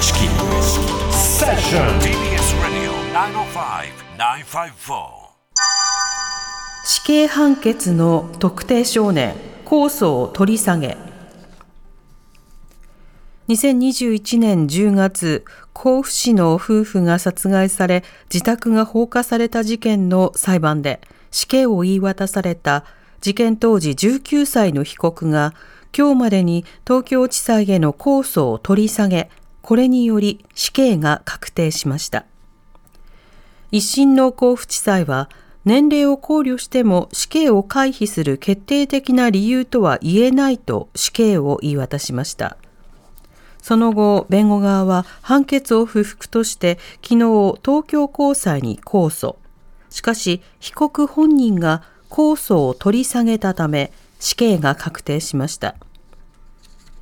TBS Radio 905-954死刑判決の特定少年控訴を取り下げ。2021年10月甲府市の夫婦が殺害され自宅が放火された事件の裁判で死刑を言い渡された事件当時19歳の被告が今日までに東京地裁への控訴を取り下げこれにより死刑が確定しました一審の甲府地裁は年齢を考慮しても死刑を回避する決定的な理由とは言えないと死刑を言い渡しました。その後、弁護側は判決を不服として昨日東京高裁に控訴。しかし、被告本人が控訴を取り下げたため死刑が確定しました。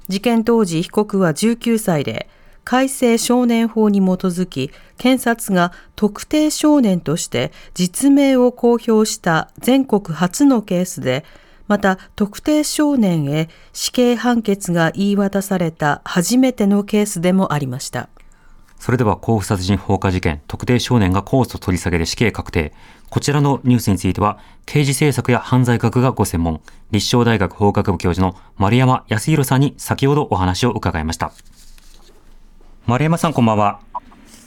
事件当時被告は19歳で、改正少年法に基づき、検察が特定少年として実名を公表した全国初のケースで、また特定少年へ死刑判決が言い渡された初めてのケースでもありました。それでは甲府殺人放火事件、特定少年が控訴取り下げで死刑確定。こちらのニュースについては、刑事政策や犯罪学がご専門、立正大学法学部教授の丸山康弘さんに先ほどお話を伺いました。丸山さんこんばんは。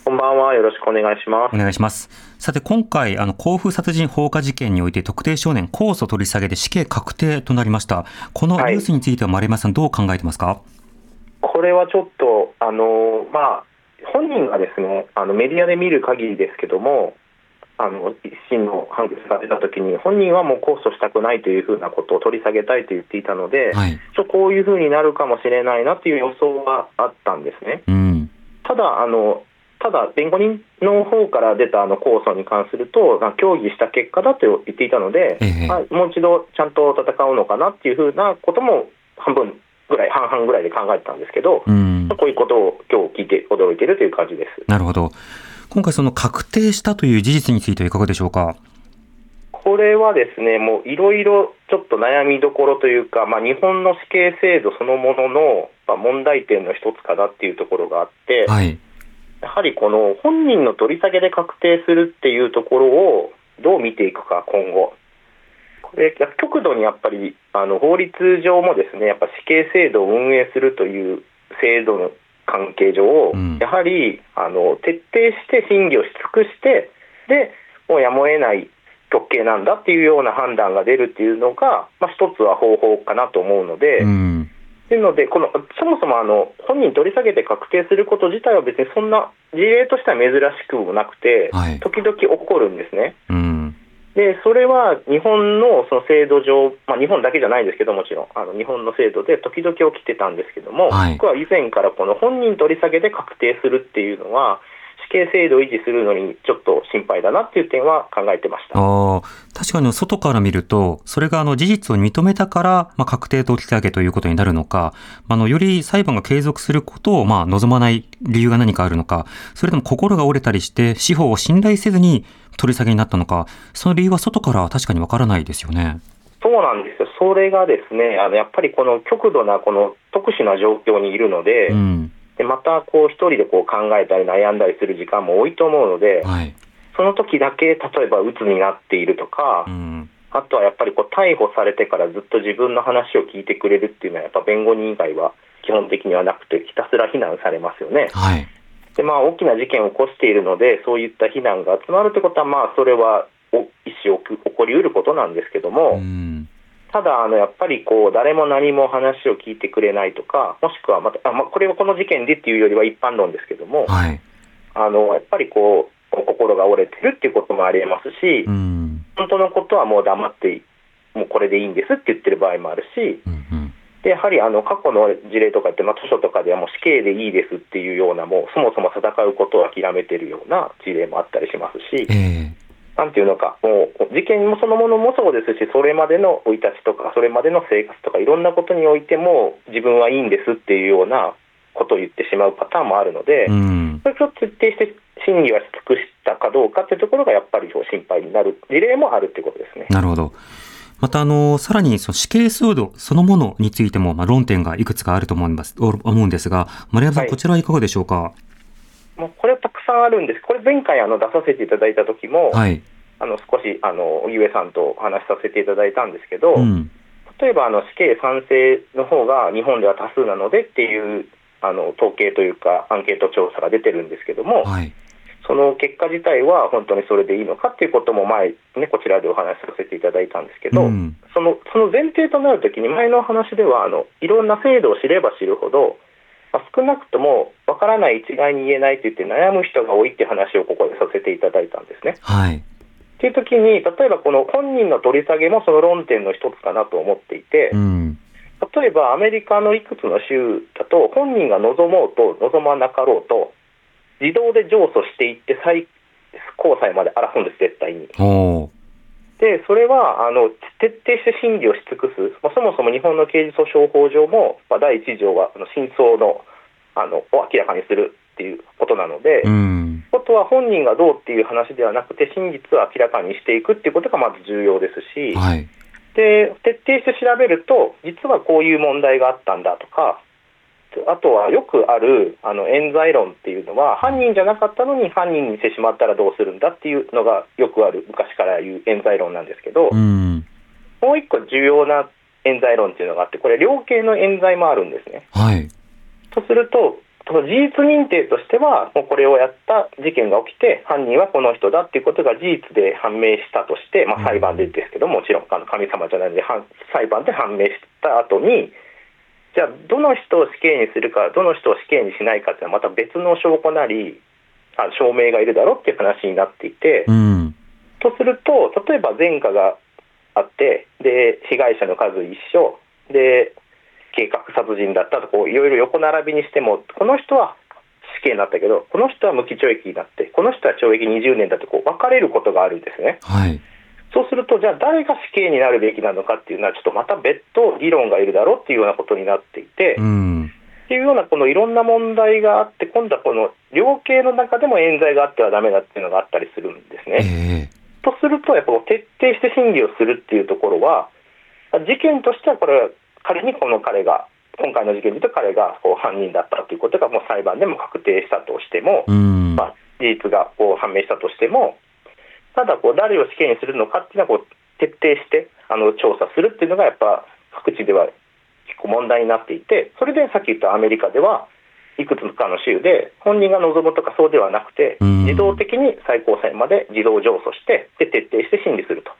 こんばんは。よろしくお願いしますお。願いします。さて、今回、あの、甲府殺人放火事件において特定少年控訴取り下げで死刑確定となりました。このニュースについては丸山さんどう考えてますか、これはちょっと、あの、まあ、本人がですね、あのメディアで見る限りですけども、あの一審の判決が出たときに、本人はもう控訴したくないというふうなことを取り下げたいと言っていたので、はい。ちょこういうふうになるかもしれないなという予想はあったんですね。うん。ただ、あのただ弁護人の方から出たあの控訴に関すると、まあ協議した結果だと言っていたので、ええまあもう一度ちゃんと戦うのかなっていうふうなことも半分ぐらい、半々ぐらいで考えてたんですけど、うん。こういうことを今日聞いて驚いているという感じです。なるほど。今回その確定したという事実についてはいかがでしょうか？これはですね、もういろいろちょっと悩みどころというか、まあ、日本の死刑制度そのものの、まあ、問題点の一つかなっていうところがあって、はい。やはりこの本人の取り下げで確定するっていうところをどう見ていくか、今後。これ、極度にやっぱりあの法律上もですね、やっぱ死刑制度を運営するという制度の関係上、うんやはりあの徹底して審議をし尽くして、でもうやむを得ない極刑なんだっていうような判断が出るっていうのが、まあ、一つは方法かなと思うので。うん。というので、このそもそもあの本人取り下げて確定すること自体は別にそんな事例としては珍しくもなくて、はい時々起こるんですね。うん。で、それは日本のその制度上、まあ、日本だけじゃないですけど、もちろん、あの日本の制度で時々起きてたんですけども、はい僕は以前からこの本人取り下げで確定するっていうのは、死刑制度を維持するのにちょっと心配だなっていう点は考えてました。ああ、確かに外から見ると、それがあの事実を認めたから、まあ、確定取り下げということになるのか、あの、より裁判が継続することを、まあ、望まない理由が何かあるのか、それとも心が折れたりして、司法を信頼せずに取り下げになったのか、その理由は外からは確かにわからないですよね。そうなんですよ。それがですね、あのやっぱりこの極度なこの特殊な状況にいるので、うん。でまたこう一人でこう考えたり悩んだりする時間も多いと思うので、はい。その時だけ例えば鬱になっているとか、うん。あとはやっぱりこう逮捕されてからずっと自分の話を聞いてくれるっていうのはやっぱ弁護人以外は基本的にはなくてひたすら非難されますよね。はい。でまあ大きな事件を起こしているのでそういった非難が集まるってことはまあそれはお一生起こりうることなんですけども、うん。ただあのやっぱりこう誰も何も話を聞いてくれないとかもしくはまたあ、まあ、これはこの事件でっていうよりは一般論ですけども、はい。あのやっぱりこう心が折れてるっていうこともありえますし、うん。本当のことはもう黙ってもうこれでいいんですって言ってる場合もあるしうん。うん。でやはりあの過去の事例とかって、まあ、図書とかではもう死刑でいいですっていうようなもうそもそも戦うことを諦めてるような事例もあったりしますし。ええなんていうのか、もう事件もそのものもそうですし、それまでの生い立ちとか、それまでの生活とか、いろんなことにおいても、自分はいいんですっていうようなことを言ってしまうパターンもあるので、うん。それを徹底して審議はし尽くしたかどうかっていうところが、やっぱり心配になる事例もあるってことですね。なるほど。また、あの、さらにその死刑制度そのものについても、まあ、論点がいくつかあると思います、思うんですが、丸山さん、はいこちらはいかがでしょうか？もうこれはたくさんあるんです、これ、前回あの出させていただいた時も、はい。あの少しあのゆえさんとお話しさせていただいたんですけど、うん。例えばあの死刑賛成の方が日本では多数なのでっていうあの統計というか、アンケート調査が出てるんですけども、はい。その結果自体は本当にそれでいいのかっていうことも前、ね、こちらでお話しさせていただいたんですけど、うんそのその前提となるときに、前のお話ではあの、いろんな制度を知れば知るほど、まあ少なくとも分からない、一概に言えないと言って悩む人が多いっていう話をここでさせていただいたんですね。はい。っていう時に、例えばこの本人の取り下げもその論点の一つかなと思っていて、うん。例えばアメリカのいくつの州だと、本人が望もうと望まなかろうと、自動で上訴していって最高裁まで争うんです、絶対に。で、それはあの徹底して審理をし尽くす、まあ、そもそも日本の刑事訴訟法上も、まあ、第一条はあの真相のあのを明らかにするっていうことなので、うん。ことは本人がどうっていう話ではなくて、真実を明らかにしていくっていうことがまず重要ですし、はい。で徹底して調べると、実はこういう問題があったんだとか、あとはよくあるあの冤罪論っていうのは、犯人じゃなかったのに犯人にしてしまったらどうするんだっていうのがよくある、昔から言う冤罪論なんですけど、うん。もう一個重要な冤罪論っていうのがあって、これ、量刑の冤罪もあるんですね。はい。とすると、その事実認定としては、もうこれをやった事件が起きて、犯人はこの人だっていうことが事実で判明したとして、まあ、裁判でですけども、もちろんあの神様じゃないので、裁判で判明した後に、じゃあ、どの人を死刑にするか、どの人を死刑にしないかっていうのは、また別の証拠なり、あ証明がいるだろうっていう話になっていて、うん。とすると、例えば前科があって、で被害者の数一緒、で計画殺人だったとこういろいろ横並びにしても、この人は死刑になったけど、この人は無期懲役になって、この人は懲役20年だとこう分かれることがあるんですね。はい。そうすると、じゃあ誰が死刑になるべきなのかっていうのは、ちょっとまた別途議論がいるだろうっていうようなことになっていて、うん。っていうようなこのいろんな問題があって、今度はこの量刑の中でも冤罪があってはダメだっていうのがあったりするんですね。ええとすると、やっぱ徹底して審理をするっていうところは、事件としてはこれは仮にこの彼が、今回の事件で言うと彼がこう犯人だったということがもう裁判でも確定したとしても、うん。まあ、事実がこう判明したとしても、ただこう誰を死刑にするのかっていうのはこう徹底してあの調査するっていうのがやっぱ各地では結構問題になっていて、それでさっき言ったアメリカではいくつかの州で本人が望むとかそうではなくて、うん自動的に最高裁まで自動上訴してで徹底して審理すると。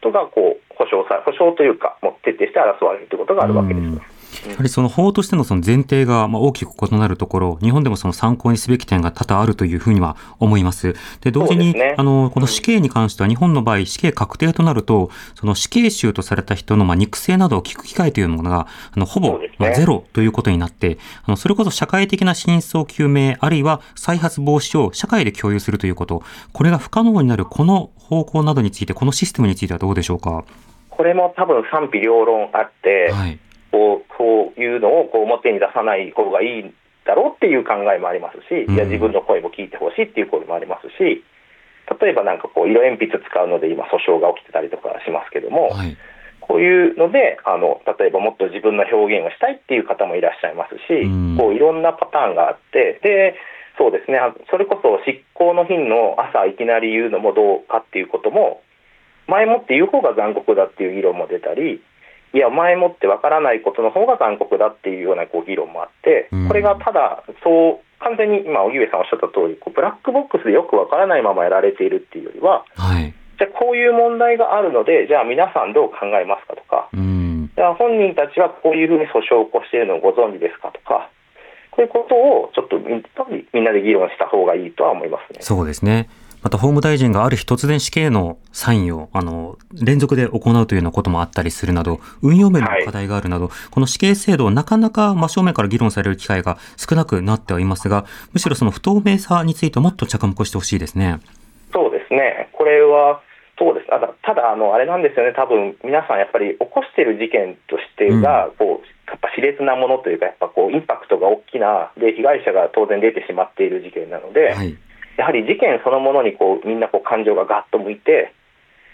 ことがこう保障さ保障というかもう徹底して争われるということがあるわけです。うんやはりその法としてのその前提がまあ大きく異なるところ、日本でもその参考にすべき点が多々あるというふうには思います。で、同時に、ねあの、この死刑に関しては日本の場合、死刑確定となると、その死刑囚とされた人のまあ肉声などを聞く機会というものが、あの、ほぼまあゼロということになって、あの、それこそ社会的な真相究明、あるいは再発防止を社会で共有するということ、これが不可能になるこの方向などについて、このシステムについてはどうでしょうか？これも多分賛否両論あって、はい。こうこういうのをこう表に出さない方がいいだろうっていう考えもありますし、うんいや自分の声も聞いてほしいっていう声もありますし、例えばなんかこう色鉛筆使うので今訴訟が起きてたりとかしますけども、はい。こういうのであの例えばもっと自分の表現をしたいっていう方もいらっしゃいますし、うんこういろんなパターンがあってでそうですねあそれこそ執行の日の朝いきなり言うのもどうかっていうことも前もって言う方が残酷だっていう議論も出たりいや前もってわからないことの方が残酷だっていうようなこう議論もあってうんこれがただそう完全に今荻上さんおっしゃった通りこうブラックボックスでよくわからないままやられているっていうよりははい。じゃあこういう問題があるのでじゃあ皆さんどう考えますかとかうん。じゃあ本人たちはこういうふうに訴訟を起こしているのをご存知ですかとか、こういうことをちょっとみみんなで議論した方がいいとは思いますね。そうですね。また法務大臣がある日突然死刑のサインを、あの、連続で行うというようなこともあったりするなど、運用面の課題があるなど、この死刑制度をなかなか真正面から議論される機会が少なくなってはいますが、むしろその不透明さについてもっと着目してほしいですね。そうですね。これは、そうです。ただ、ただあの、あれなんですよね。多分、皆さんやっぱり起こしている事件としてが、こう、やっぱ熾烈なものというか、やっぱこう、インパクトが大きな、で、被害者が当然出てしまっている事件なので、はい。やはり事件そのものにこうみんなこう感情がガッと向いて、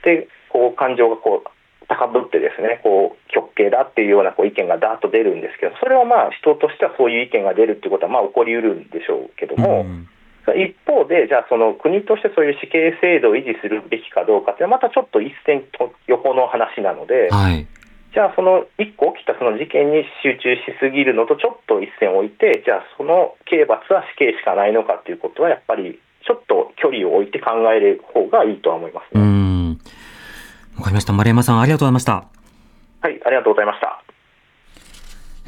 でこう感情がこう高ぶってですねこう極刑だっていうようなこう意見がダーッと出るんですけどそれはまあ人としてはそういう意見が出るっていうことはまあ起こりうるんでしょうけども、うん一方で、じゃあ、その国としてそういう死刑制度を維持するべきかどうかっていうのは、またちょっと一線と横の話なので、はい。じゃあ、その一個起きたその事件に集中しすぎるのとちょっと一線を置いて、じゃあ、その刑罰は死刑しかないのかっていうことは、やっぱりちょっと距離を置いて考える方がいいとは思いますうね。ん。わかりました。丸山さん、ありがとうございました。はい、ありがとうございました。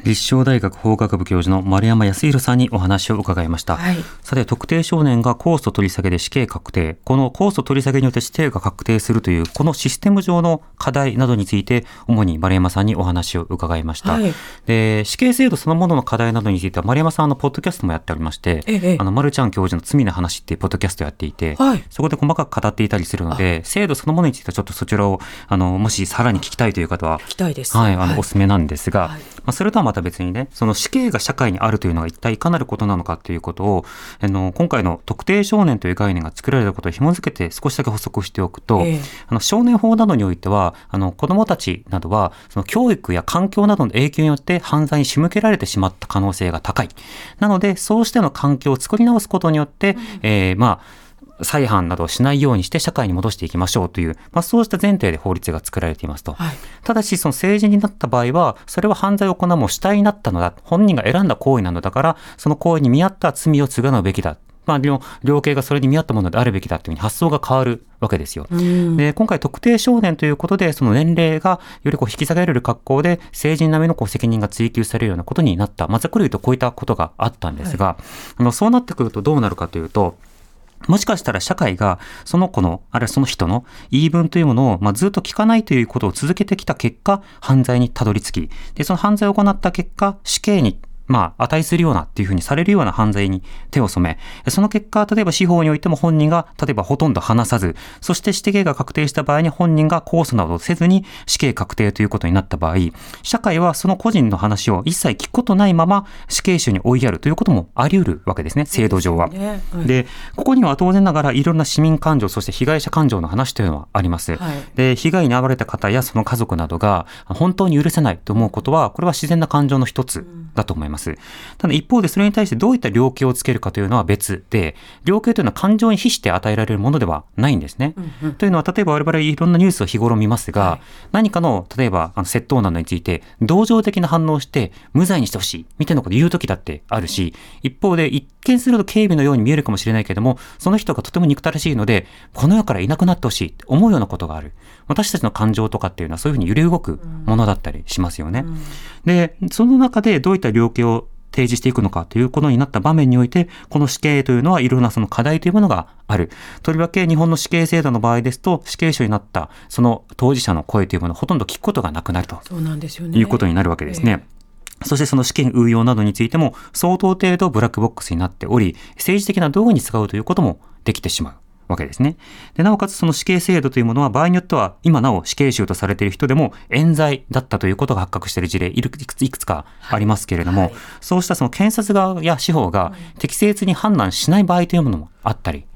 立正大学法学部教授の丸山康弘さんにお話を伺いました。はい。さて、特定少年が控訴取り下げで死刑確定。この控訴取り下げによって死刑が確定するという、このシステム上の課題などについて、主に丸山さんにお話を伺いました。はいで、死刑制度そのものの課題などについては、丸山さん、あの、ポッドキャストもやっておりまして、ええあの、丸ちゃん教授の罪の話っていうポッドキャストをやっていて、はいそこで細かく語っていたりするので、制度そのものについてはちょっとそちらを、あの、もしさらに聞きたいという方は、聞きたいです。はい、あの、おすすめなんですが、はいまあ、それとはまた別にね、その死刑が社会にあるというのが一体いかなることなのかということを、あの、今回の特定少年という概念が作られたことを紐づけて少しだけ補足しておくと、ええあの、少年法などにおいては、あの、子供たちなどは、その教育や環境などの影響によって犯罪に仕向けられてしまった可能性が高い。なので、そうしての環境を作り直すことによって、えーまあ、再犯などをしないようにして社会に戻していきましょうという、まあ、そうした前提で法律が作られていますと。はい。ただし、その成人になった場合は、それは犯罪を行うもう主体になったのだ。本人が選んだ行為なのだから、その行為に見合った罪を償うべきだ。まあ、量量刑がそれに見合ったものであるべきだというふうに発想が変わるわけですよ。うん。で、今回特定少年ということで、その年齢がよりこう引き下げられる格好で、成人並みのこう責任が追及されるようなことになった。まあ、ざっくり言うとこういったことがあったんですが、あの、そうなってくるとどうなるかというと、もしかしたら社会がその子の、あるいはその人の言い分というものを、まあ、ずっと聞かないということを続けてきた結果、犯罪にたどり着き、で、その犯罪を行った結果、死刑にまあ、値するようなっていうふうにされるような犯罪に手を染め、その結果、例えば司法においても本人が、例えばほとんど話さず、そして死刑が確定した場合に本人が控訴などをせずに死刑確定ということになった場合、社会はその個人の話を一切聞くことないまま死刑囚に追いやるということもあり得るわけですね、制度上は。ねはいで、ここには当然ながらいろんな市民感情、そして被害者感情の話というのはあります。はいで、被害に遭われた方やその家族などが本当に許せないと思うことは、これは自然な感情の一つだと思います。ただ一方でそれに対してどういった量刑をつけるかというのは別で、量刑というのは感情に比して与えられるものではないんですね。というのは、例えば我々いろんなニュースを日頃見ますが、はい何かの、例えばあの窃盗などについて、同情的な反応をして無罪にしてほしい、みたいなことを言う時だってあるし、一方で一見すると警備のように見えるかもしれないけども、その人がとても憎たらしいので、この世からいなくなってほしいって思うようなことがある。私たちの感情とかっていうのはそういうふうに揺れ動くものだったりしますよね。で、その中でどういった量刑を提示していくのかということになった場面において、この死刑というのはいろんなその課題というものがある。とりわけ日本の死刑制度の場合ですと、死刑囚になったその当事者の声というものをほとんど聞くことがなくなるとそうなんですよね。いうことになるわけですね。そしてその試験運用などについても相当程度ブラックボックスになっており、政治的な道具に使うということもできてしまう。わけですね。で、なおかつその死刑制度というものは場合によっては今なお死刑囚とされている人でも冤罪だったということが発覚している事例いくついくつかありますけれども、はい。そうしたその検察側や司法が適切に判断しない場合というものもあったりはい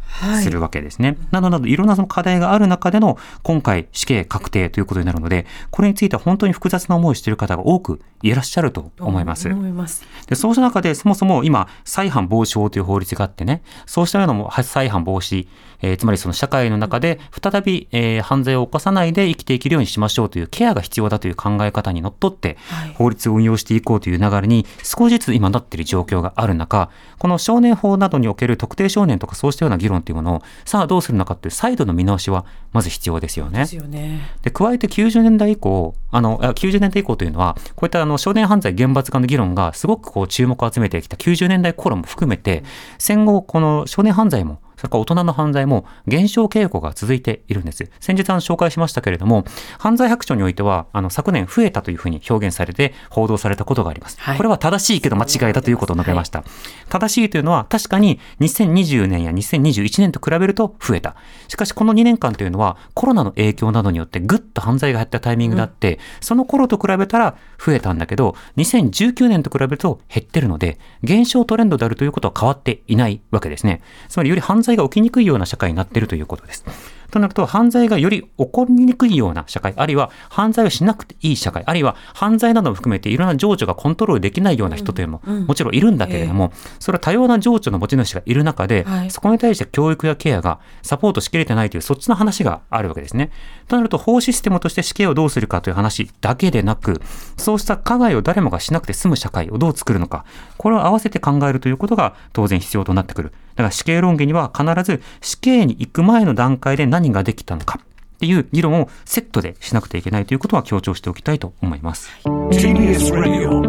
するわけですね。などなどいろんなその課題がある中での今回死刑確定ということになるので、これについては本当に複雑な思いをしている方が多くいらっしゃると思います。思います。で、そうした中で、そもそも今、再犯防止法という法律があってね、そうしたようなもは再犯防止、えーつまりその社会の中で再び、えー犯罪を犯さないで生きていけるようにしましょうというケアが必要だという考え方にのっとってはい、法律を運用していこうという流れに少しずつ今なっている状況がある中、この少年法などにおける特定少年とかそうしたような議論というものを、さあどうするのかという再度の見直しはまず必要ですよねで。ね。で、加えて90年代以降、あの、あ90年代以降というのは、こういったあの少年犯罪厳罰化の議論がすごくこう注目を集めてきた90年代頃も含めて、戦後、この少年犯罪も、それから大人の犯罪も減少傾向が続いているんです。先日あの紹介しましたけれども、犯罪白書においては、あの昨年増えたというふうに表現されて報道されたことがあります。はいこれは正しいけど間違いだということを述べました。正しいというのは確かに2020年や2021年と比べると増えた。しかしこの2年間というのはコロナの影響などによってぐっと犯罪が減ったタイミングだって、その頃と比べたら増えたんだけど、2019年と比べると減ってるので、減少トレンドであるということは変わっていないわけですね。つまりより犯罪が起きにくいような社会になっているということです。となると、犯罪がより起こりにくいような社会、あるいは犯罪をしなくていい社会、あるいは犯罪なども含めていろんな情緒がコントロールできないような人というのも、もちろんいるんだけれども、それは多様な情緒の持ち主がいる中で、はいそこに対して教育やケアがサポートしきれてないという、そっちの話があるわけですね。となると、法システムとして死刑をどうするかという話だけでなく、そうした加害を誰もがしなくて済む社会をどう作るのか、これを合わせて考えるということが当然必要となってくる。だから死刑論議には必ず死刑に行く前の段階で何ができたのかっていう議論をセットでしなくてはいけないということは強調しておきたいと思います。TBS Radio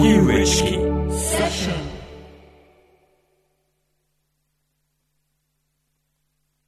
上チキ